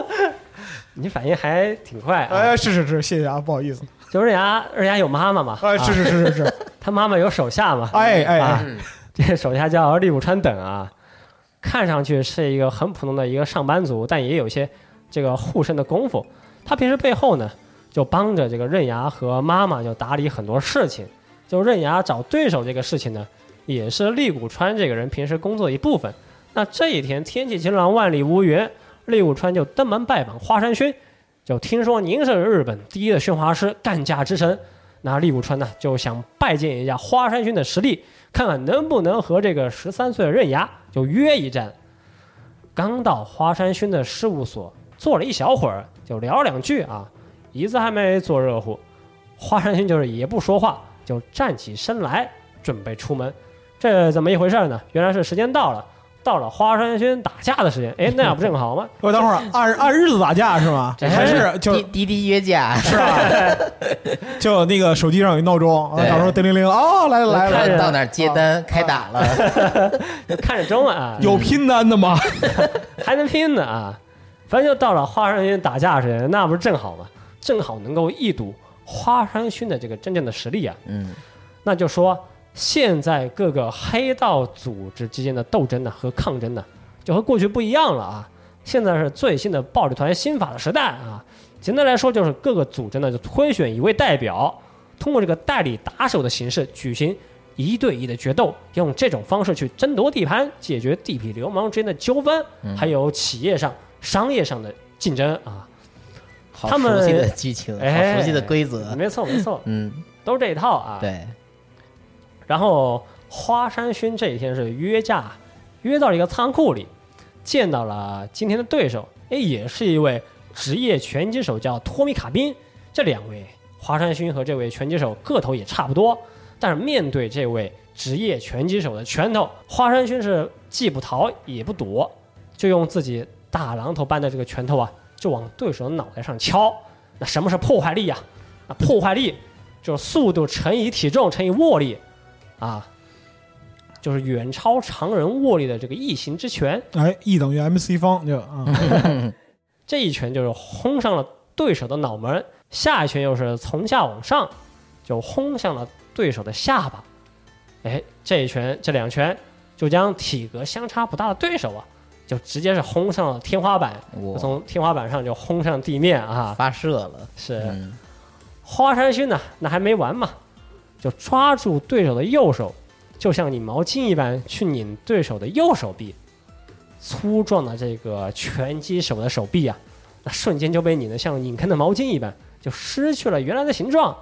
你反应还挺快啊，哎，是是是，谢谢啊，不好意思，就是日里亚日里亚有妈妈嘛，哎，是是是是是，他妈妈有手下嘛，哎哎这手下叫立谷川等啊，看上去是一个很普通的一个上班族，但也有些这个护身的功夫。他平时背后呢，就帮着这个刃牙和妈妈就打理很多事情。就刃牙找对手这个事情呢，也是立谷川这个人平时工作的一部分。那这一天天气晴朗，万里无云，立谷川就登门拜访花山薰，就听说您是日本第一的驯化师，干架之神。那立谷川呢就想拜见一下花山薰的实力，看看能不能和这个十三岁的刃牙就约一战。刚到花山薰的事务所，坐了一小会儿，就聊两句啊，椅子还没坐热乎，花山薰就是也不说话，就站起身来准备出门。这怎么一回事呢？原来是时间到了，到了花山轩打架的时间。哎，那样不正好吗？我等会儿 按按日子打架是吗？还是就滴滴滴约架是吧？就那个手机上有闹钟，啊到时候叮铃铃，哦，来了来了，到那儿接单开打了，看着中啊，有拼单的吗？还能拼呢啊！反正就到了花山轩打架时间，那不是正好吗？正好能够一睹花山薰的这个真正的实力啊！嗯，那就说现在各个黑道组织之间的斗争呢和抗争呢，就和过去不一样了啊！现在是最新的暴力团新法的时代啊！简单来说，就是各个组织呢就推选一位代表，通过这个代理打手的形式举行一对一的决斗，用这种方式去争夺地盘，解决地痞流氓之间的纠纷，还有企业上、商业上的竞争啊！好他们熟悉的剧情，哎好熟悉的规则，没错，没错，嗯，都是这一套啊！对，然后花山薰这一天是约架，约到了一个仓库里，见到了今天的对手，哎，也是一位职业拳击手，叫托米卡宾。这两位花山薰和这位拳击手个头也差不多，但是面对这位职业拳击手的拳头，花山薰是既不逃也不躲，就用自己大榔头般的这个拳头啊，就往对手的脑袋上敲。那什么是破坏力呀、啊？破坏力就是速度乘以体重乘以握力。啊，就是远超常人握力的这个异形之拳，哎，E 等于 MC 方就啊，这一拳就是轰上了对手的脑门，下一拳又是从下往上，就轰向了对手的下巴。哎，这一拳，这两拳就将体格相差不大的对手啊，就直接是轰上了天花板，从天花板上就轰上地面啊！发射了，是嗯，花山薰呢，那还没完嘛，就抓住对手的右手，就像拧毛巾一般去拧对手的右手臂。粗壮的这个拳击手的手臂啊，那瞬间就被拧得像拧开的毛巾一般，就失去了原来的形状。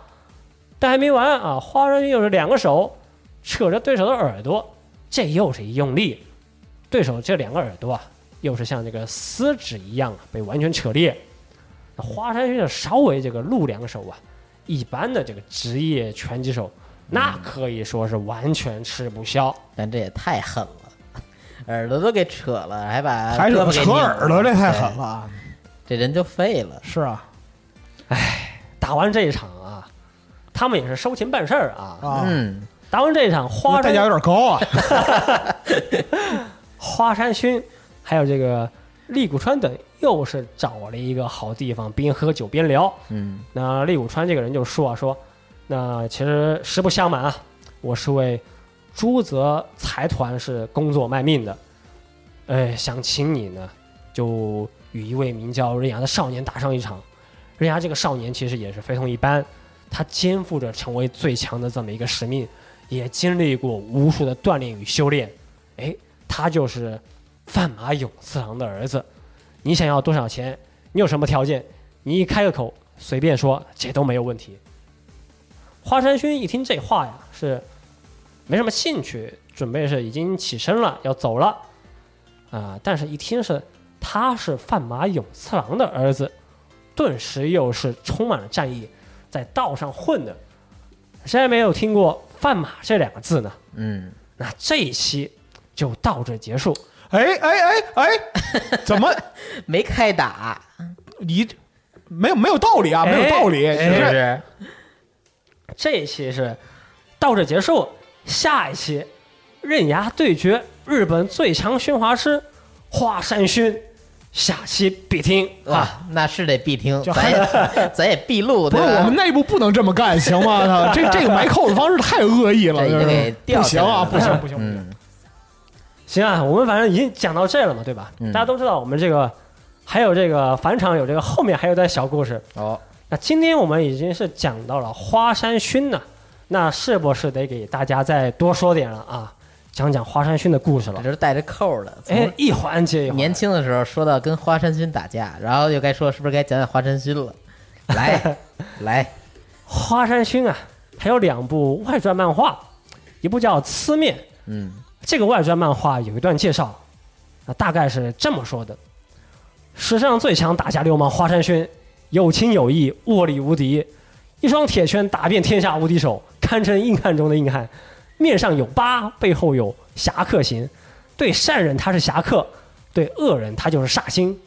但还没完啊，花山薰又是两个手扯着对手的耳朵，这又是一用力，对手这两个耳朵啊，又是像这个撕纸一样，被完全扯裂。花山君的稍微这个露两手啊，一般的这个职业拳击手，那可以说是完全吃不消。但这也太狠了，耳朵都给扯了，还把还是胳膊给拧扯耳朵，这太狠了。这人就废了。是啊哎打完这一场啊，他们也是收钱办事儿啊。啊，嗯，打完这一场，花代价有山点高啊。花山勋还有这个利谷川等，又是找了一个好地方，边喝酒边聊。嗯，那厉谷川这个人就说啊说，那其实实不相瞒啊，我是为朱泽财团是工作卖命的，哎，想请你呢，就与一位名叫刃牙的少年打上一场。刃牙这个少年其实也是非同一般，他肩负着成为最强的这么一个使命，也经历过无数的锻炼与修炼。哎，他就是范马勇次郎的儿子。你想要多少钱？你有什么条件？你一开个口，随便说，这都没有问题。花山勋一听这话呀，是没什么兴趣，准备是已经起身了，要走了啊、但是一听是他是范马勇次郎的儿子，顿时又是充满了战意，在道上混的，谁也没有听过范马这两个字呢？嗯，那这一期就到这结束。哎哎哎哎，怎么没开打，你没有没有道理啊？没有道理，是不是？这一期是到这结束，下一期刃牙对决日本最强驯化师华山勋，下期必听啊！那是得必听，就咱也 咱也必录，不是？我们内部不能这么干，行吗？他 这这个埋扣的方式太恶意了，这已经是给吊不行啊，不行不行不行。嗯，行啊，我们反正已经讲到这了嘛，对吧？嗯大家都知道我们这个还有这个返场有这个后面还有段小故事。哦，那今天我们已经是讲到了花山勋呢，那是不是得给大家再多说点了啊？讲讲花山勋的故事了这。是带着扣儿的。哎，一环接一环。年轻的时候说到跟花山勋打架，然后又该说是不是该讲讲花山勋了？来来，花山勋啊，还有两部外传漫画，一部叫《呲面》，嗯，这个外传漫画有一段介绍，啊，大概是这么说的：史上最强打架流氓花山轩，有情有义，握力无敌，一双铁拳打遍天下无敌手，堪称硬汉中的硬汉。面上有疤，背后有侠客行。对善人他是侠客，对恶人他就是煞星。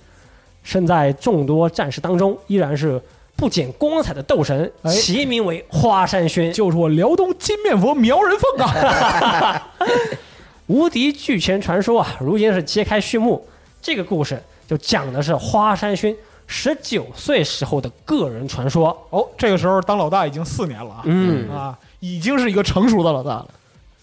身在众多战士当中，依然是不减光彩的斗神，哎其名为花山轩。就是我辽东金面佛苗人凤啊！无敌巨拳传说啊，如今是揭开序幕。这个故事就讲的是花山勋十九岁时候的个人传说。哦，这个时候当老大已经四年了啊，嗯，啊，已经是一个成熟的老大了。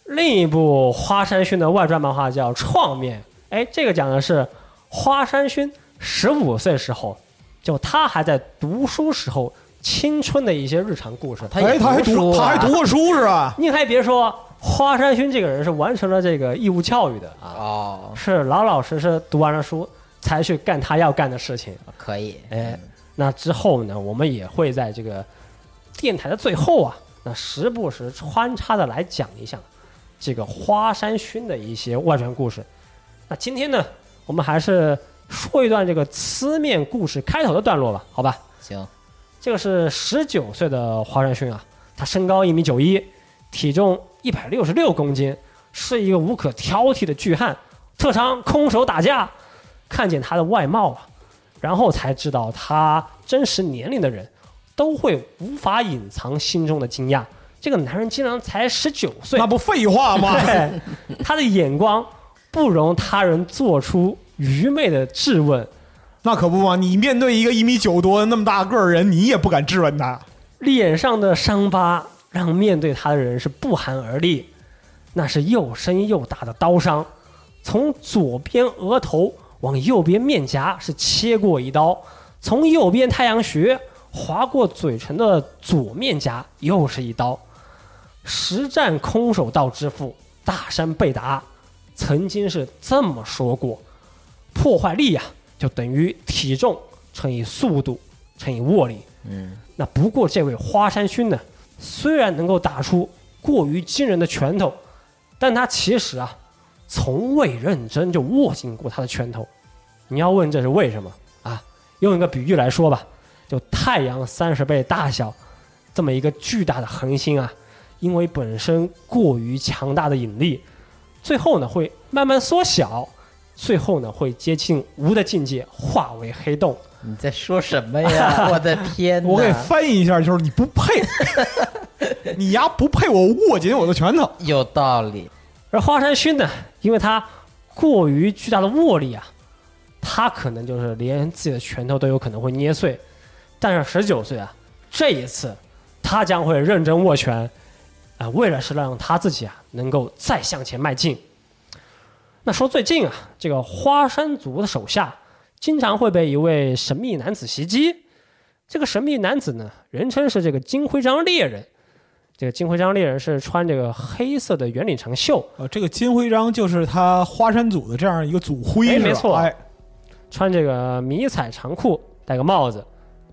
另一部花山勋的外传漫画叫《创面》，哎，这个讲的是花山勋十五岁时候，就他还在读书时候青春的一些日常故事。他也哎，他还读，他还读过书是吧？你还别说，花山勋这个人是完成了这个义务教育的啊，哦，是老老实实读完了书才去干他要干的事情。可以，哎，那之后呢，我们也会在这个电台的最后啊，那时不时穿插的来讲一下这个花山勋的一些外传故事。那今天呢，我们还是说一段这个呲面故事开头的段落吧，好吧？行，这个是十九岁的花山勋啊，他身高一米九一，体重一百六十六公斤，是一个无可挑剔的巨汉，特长空手打架。看见他的外貌啊，然后才知道他真实年龄的人，都会无法隐藏心中的惊讶。这个男人竟然才十九岁那，不废话吗？对，他的眼光不容他人做出愚昧的质问。那可不嘛！你面对一个一米九多那么大个儿人，你也不敢质问他。脸上的伤疤让面对他的人是不寒而栗，那是又深又大的刀伤，从左边额头往右边面颊是切过一刀，从右边太阳穴划过嘴唇的左面颊又是一刀。实战空手道之父大山贝达曾经是这么说过：破坏力呀、就等于体重乘以速度乘以握力。嗯，那不过这位花山勋呢，虽然能够打出过于惊人的拳头，但他其实啊，从未认真就握紧过他的拳头。你要问这是为什么啊？用一个比喻来说吧，就太阳三十倍大小这么一个巨大的恒星啊，因为本身过于强大的引力，最后呢会慢慢缩小，最后呢会接近无的境界，化为黑洞。你在说什么呀？我的天哪！我给翻译一下，就是你不配，你丫不配我握紧我的拳头。有道理，而花山勋呢，因为他过于巨大的握力啊，他可能就是连自己的拳头都有可能会捏碎。但是十九岁啊，这一次他将会认真握拳，啊、为了是让他自己啊能够再向前迈进。那说最近啊，这个花山族的手下经常会被一位神秘男子袭击。这个神秘男子呢，人称是这个金徽章猎人。这个金徽章猎人是穿这个黑色的圆领长袖，呃，这个金徽章就是他花山组的这样一个组徽，哎没错哎，穿这个迷彩长裤，戴个帽子，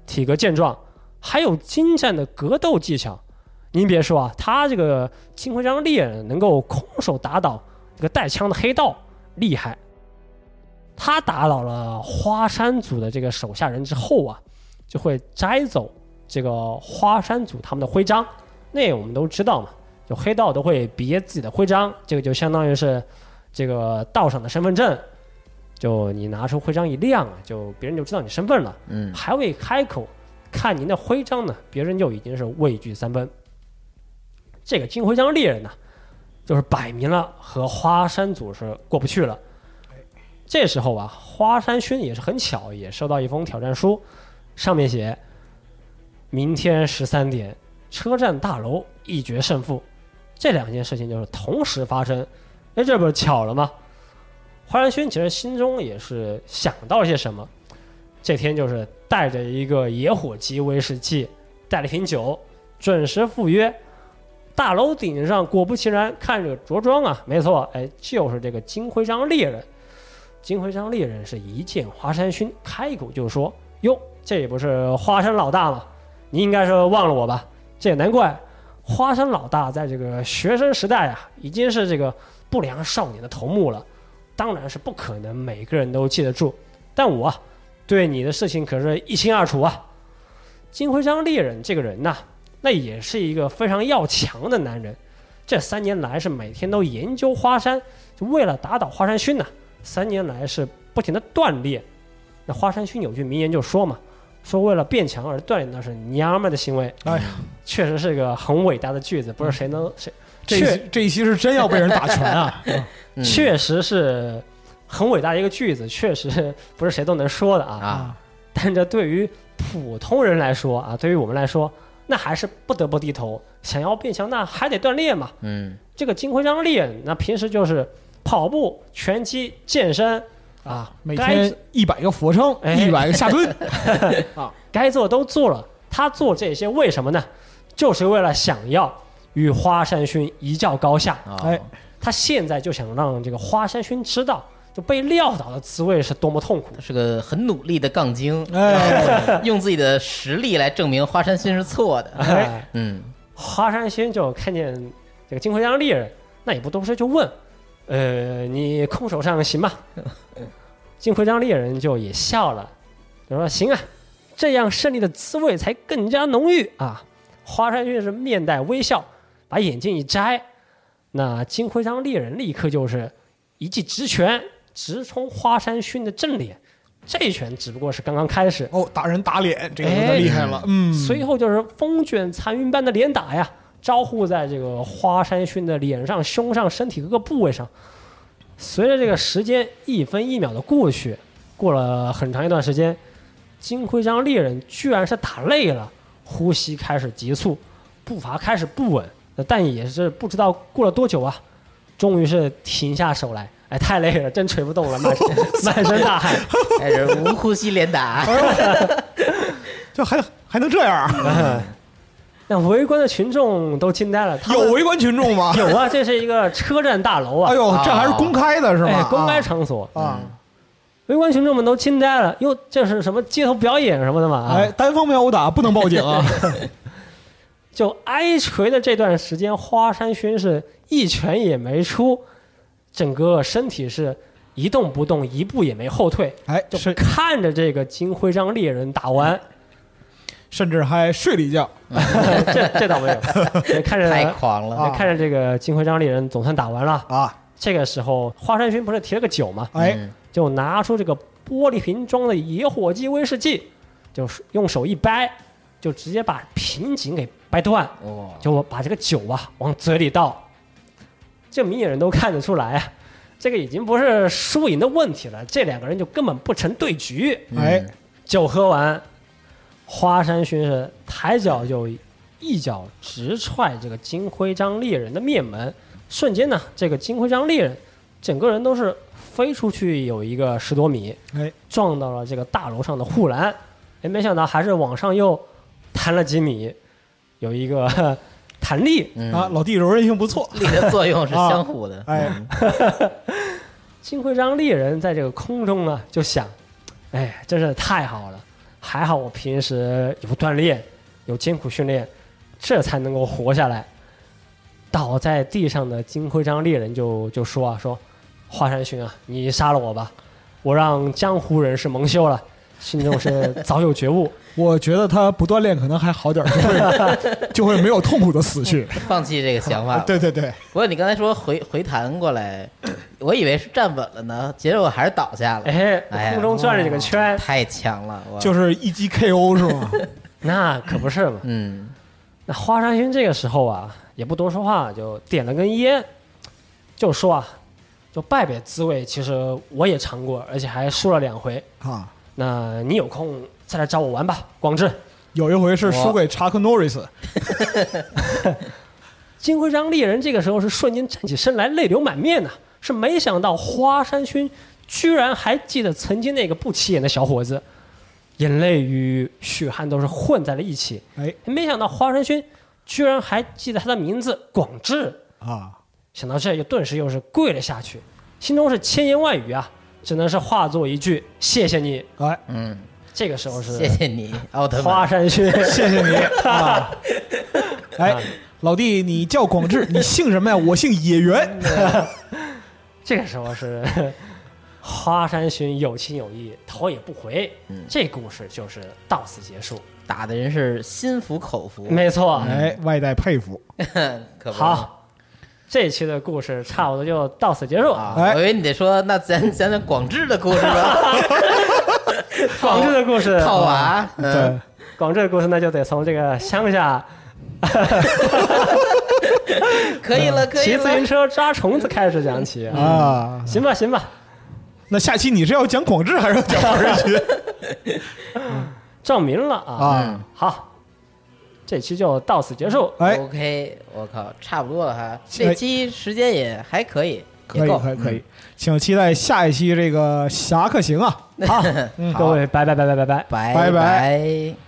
体格健壮，还有精湛的格斗技巧。您别说啊，他这个金徽章猎人能够空手打倒这个带枪的黑道，厉害。他打倒了花山组的这个手下人之后啊，就会摘走这个花山组他们的徽章。那我们都知道嘛，就黑道都会别自己的徽章，这个就相当于是这个道上的身份证。就你拿出徽章一亮啊，就别人就知道你身份了。嗯，还未开口，看您的徽章呢，别人就已经是畏惧三分。这个金徽章猎人呢，就是摆明了和花山组是过不去了。这时候啊，花山勋也是很巧，也收到一封挑战书，上面写：明天十三点，车站大楼一决胜负。这两件事情就是同时发生，哎，这不是巧了吗？花山勋其实心中也是想到了些什么，这天就是带着一个野火鸡威士忌，带了瓶酒，准时赴约。大楼顶上果不其然，看着着装啊，没错，哎，就是这个金徽章猎人。金徽章猎人是一见华山勋，开口就说：“哟，这不是华山老大吗？你应该是忘了我吧？这也难怪，华山老大在这个学生时代啊，已经是这个不良少年的头目了。当然是不可能每个人都记得住，但我对你的事情可是一清二楚啊。金徽章猎人这个人呐、那也是一个非常要强的男人。这三年来是每天都研究花山，就为了打倒花山勋呐、三年来是不停的锻炼。那花山勋有句名言就说嘛，说为了变强而锻炼那是娘们儿的行为。哎呀，确实是个很伟大的句子，不是谁能谁这一期这一期是真要被人打拳啊！嗯确实是很伟大的一个句子，确实不是谁都能说的啊。啊，但这对于普通人来说啊，对于我们来说，那还是不得不低头。想要变强，那还得锻炼嘛。嗯，这个金徽章练，那平时就是跑步、拳击、健身啊，每该天一百个俯卧撑，哎一百个下蹲 啊，该做都做了。他做这些为什么呢？就是为了想要与花山勋一较高下。哦哎，他现在就想让这个花山勋知道，就被撂倒的滋味是多么痛苦。是个很努力的杠精，哎，用自己的实力来证明花山薰是错的。哎，嗯，花山薰就看见这个金徽章猎人，那也不多说，就问：“呃，你空手上行吗？” 金徽章猎人就也笑了，就说：“行啊，这样胜利的滋味才更加浓郁啊！”花山薰是面带微笑，把眼镜一摘，那金徽章猎人立刻就是一记直拳直冲花山勋的正脸。这一拳只不过是刚刚开始，哦，打人打脸，这个有点厉害了。嗯，随后就是风卷残云般的连打呀，招呼在这个花山勋的脸上、胸上、身体各个部位上。随着这个时间一分一秒的过去，过了很长一段时间，金徽章猎人居然是打累了，呼吸开始急促，步伐开始不稳，但也是不知道过了多久啊，终于是停下手来。哎，太累了，真捶不动了，满身 满身大汗。开始无呼吸连打。就还还能这样？那围观的群众都惊呆了，他们有围观群众吗？有啊，这是一个车站大楼啊，哎呦，这还是公开的是哎吧？公开场所，啊，围观群众们都惊呆了，哟，这是什么街头表演什么的嘛？啊，哎，单方面殴打不能报警啊！就挨锤的这段时间，花山勋是一拳也没出，整个身体是一动不动，一步也没后退，哎，就是看着这个金徽章猎人打完，甚至还睡了一觉。这这倒没有，就看着 太狂了，啊看着这个金徽章猎人总算打完了，啊，这个时候华山勋不是提了个酒吗？哎，嗯就拿出这个玻璃瓶装的野火鸡威士忌，就是用手一掰，就直接把瓶颈给掰断，哇，就把这个酒啊往嘴里倒。这明眼人都看得出来啊，这个已经不是输赢的问题了，这两个人就根本不成对局。哎，酒喝完，花山勋是抬脚就一脚直踹这个金徽章猎人的面门，瞬间呢，这个金徽章猎人整个人都是飞出去有一个十多米，哎，撞到了这个大楼上的护栏，哎，没想到还是往上又弹了几米，有一个弹力。嗯啊，老弟柔韧性不错，力的作用是相互的。哎嗯 金徽章猎人在这个空中呢，就想，哎，真是太好了，还好我平时有锻炼，有艰苦训练，这才能够活下来。倒在地上的金徽章猎人就就说啊，说，华山勋啊，你杀了我吧，我让江湖人士蒙羞了，心中是早有觉悟。我觉得他不锻炼可能还好点儿，就会 就会没有痛苦的死去。放弃这个想法。对对对，不过你刚才说回回弹过来，我以为是站稳了呢，结果还是倒下了。哎哎，空中转了几个圈，太强了，就是一击 KO 是吗？那可不是嘛。嗯那花山君这个时候啊，也不多说话，就点了根烟，就说啊，就败北滋味，其实我也尝过，而且还输了两回。啊，那你有空再来找我玩吧，广志。有一回是输给查克诺瑞斯，金徽章猎人这个时候是瞬间站起身来，泪流满面呐、是没想到花山勋居然还记得曾经那个不起眼的小伙子，眼泪与血汗都是混在了一起。哎没想到花山勋居然还记得他的名字广志。啊，想到这，又顿时又是跪了下去，心中是千言万语啊，只能是化作一句“谢谢你哎，嗯，”。这个时候是谢谢你，奥特曼。花山勋，谢谢你 啊！哎，老弟，你叫广志，你姓什么呀？我姓野原。这个时候是花山勋有情有义，头也不回。嗯这故事就是到此结束。打的人是心服口服，没错，哎，外带佩服。可好，这期的故事差不多就到此结束。啊！哎我以为你得说，那咱讲讲广志的故事吧。广志的故事，套娃，对嗯，，广志的故事那就得从这个乡下 可以了，可以了骑自行。车抓虫子开始讲起啊。啊，行吧，行吧，那下期你是要讲广志还是要讲华人群 证明了啊。啊？好，这期就到此结束。哎，OK，我靠，差不多了哈。这期时间也还可以，可以，可以，可以，请期待下一期这个侠客行啊！好，嗯各位，拜拜拜拜拜拜。拜拜拜拜。